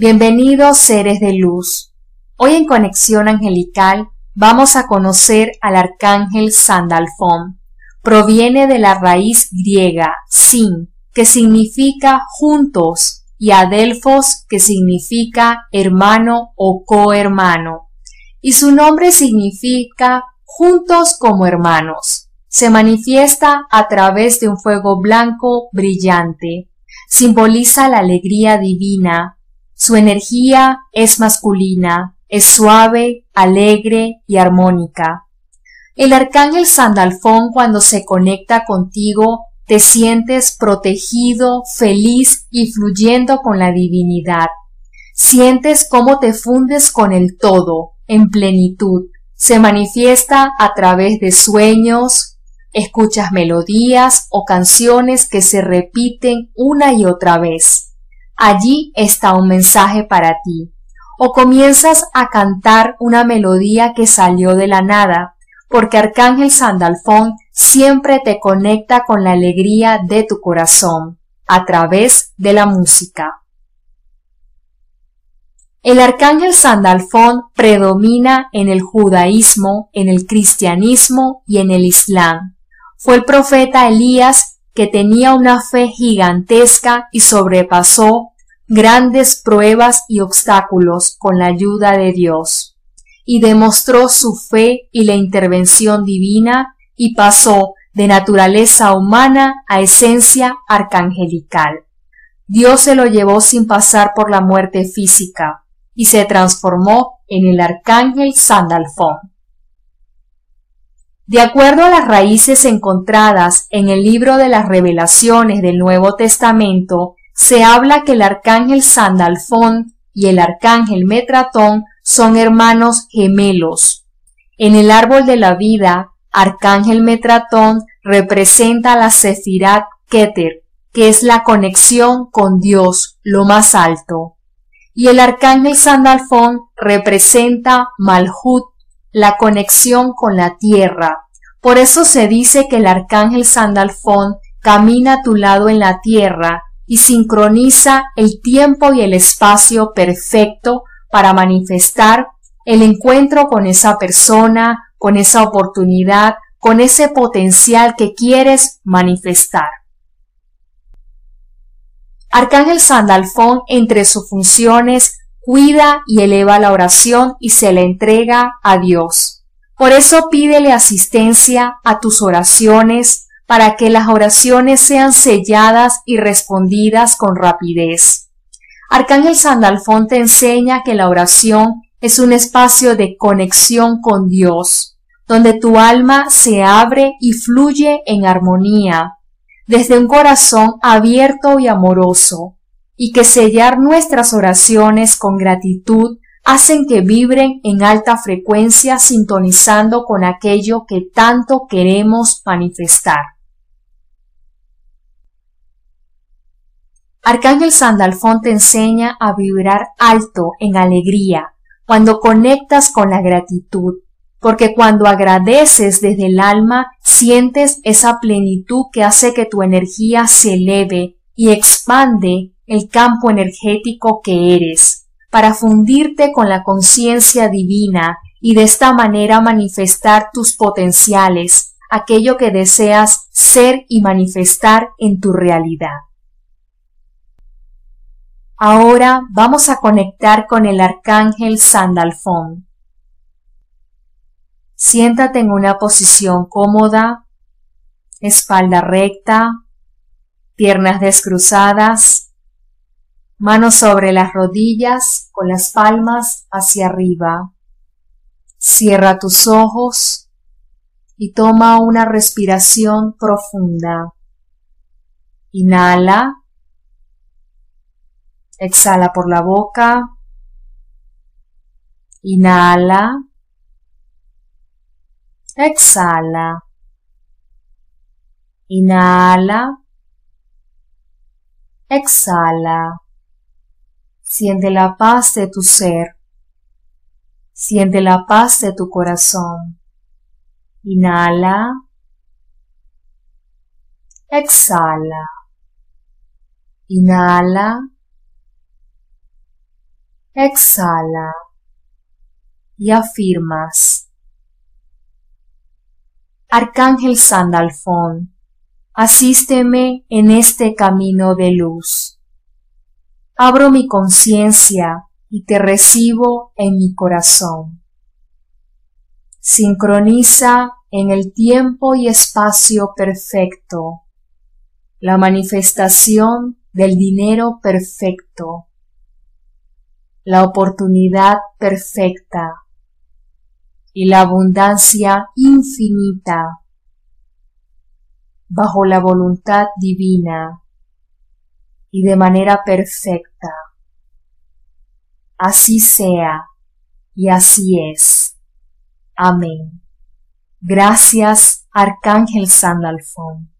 Bienvenidos seres de luz. Hoy en Conexión Angelical vamos a conocer al arcángel Sandalfón. Proviene de la raíz griega sin, que significa juntos, y adelfos, que significa hermano o cohermano. Y su nombre significa juntos como hermanos. Se manifiesta a través de un fuego blanco brillante. Simboliza la alegría divina, su energía es masculina, es suave, alegre y armónica. El arcángel Sandalfón cuando se conecta contigo te sientes protegido, feliz y fluyendo con la divinidad. Sientes cómo te fundes con el todo, en plenitud. Se manifiesta a través de sueños, escuchas melodías o canciones que se repiten una y otra vez allí está un mensaje para ti. O comienzas a cantar una melodía que salió de la nada, porque Arcángel Sandalfón siempre te conecta con la alegría de tu corazón, a través de la música. El arcángel Sandalfón predomina en el judaísmo, en el cristianismo y en el islam. Fue el profeta Elías que tenía una fe gigantesca y sobrepasó grandes pruebas y obstáculos con la ayuda de Dios, y demostró su fe y la intervención divina y pasó de naturaleza humana a esencia arcangelical. Dios se lo llevó sin pasar por la muerte física y se transformó en el arcángel Sandalfón. De acuerdo a las raíces encontradas en el libro de las revelaciones del Nuevo Testamento, se habla que el arcángel Sandalfón y el arcángel Metratón son hermanos gemelos. En el árbol de la vida, arcángel Metratón representa la Sefirat Keter, que es la conexión con Dios, lo más alto. Y el arcángel Sandalfón representa Malhut, la conexión con la tierra. Por eso se dice que el arcángel Sandalfón camina a tu lado en la tierra y sincroniza el tiempo y el espacio perfecto para manifestar el encuentro con esa persona, con esa oportunidad, con ese potencial que quieres manifestar. Arcángel Sandalfón, entre sus funciones, cuida y eleva la oración y se la entrega a Dios. Por eso pídele asistencia a tus oraciones para que las oraciones sean selladas y respondidas con rapidez. Arcángel Sandalfón te enseña que la oración es un espacio de conexión con Dios, donde tu alma se abre y fluye en armonía, desde un corazón abierto y amoroso, y que sellar nuestras oraciones con gratitud hacen que vibren en alta frecuencia sintonizando con aquello que tanto queremos manifestar. Arcángel Sandalfón te enseña a vibrar alto en alegría cuando conectas con la gratitud, porque cuando agradeces desde el alma sientes esa plenitud que hace que tu energía se eleve y expande el campo energético que eres, para fundirte con la conciencia divina y de esta manera manifestar tus potenciales, aquello que deseas ser y manifestar en tu realidad. Ahora vamos a conectar con el arcángel Sandalfón. Siéntate en una posición cómoda, espalda recta, piernas descruzadas, Manos sobre las rodillas con las palmas hacia arriba. Cierra tus ojos y toma una respiración profunda. Inhala. Exhala por la boca. Inhala. Exhala. Inhala. Exhala. Siente la paz de tu ser. Siente la paz de tu corazón. Inhala. Exhala. Inhala. Exhala y afirmas. Arcángel Sandalfón, asísteme en este camino de luz. Abro mi conciencia y te recibo en mi corazón. Sincroniza en el tiempo y espacio perfecto la manifestación del dinero perfecto, la oportunidad perfecta y la abundancia infinita bajo la voluntad divina y de manera perfecta. Así sea y así es. Amén. Gracias, Arcángel Sandalfón.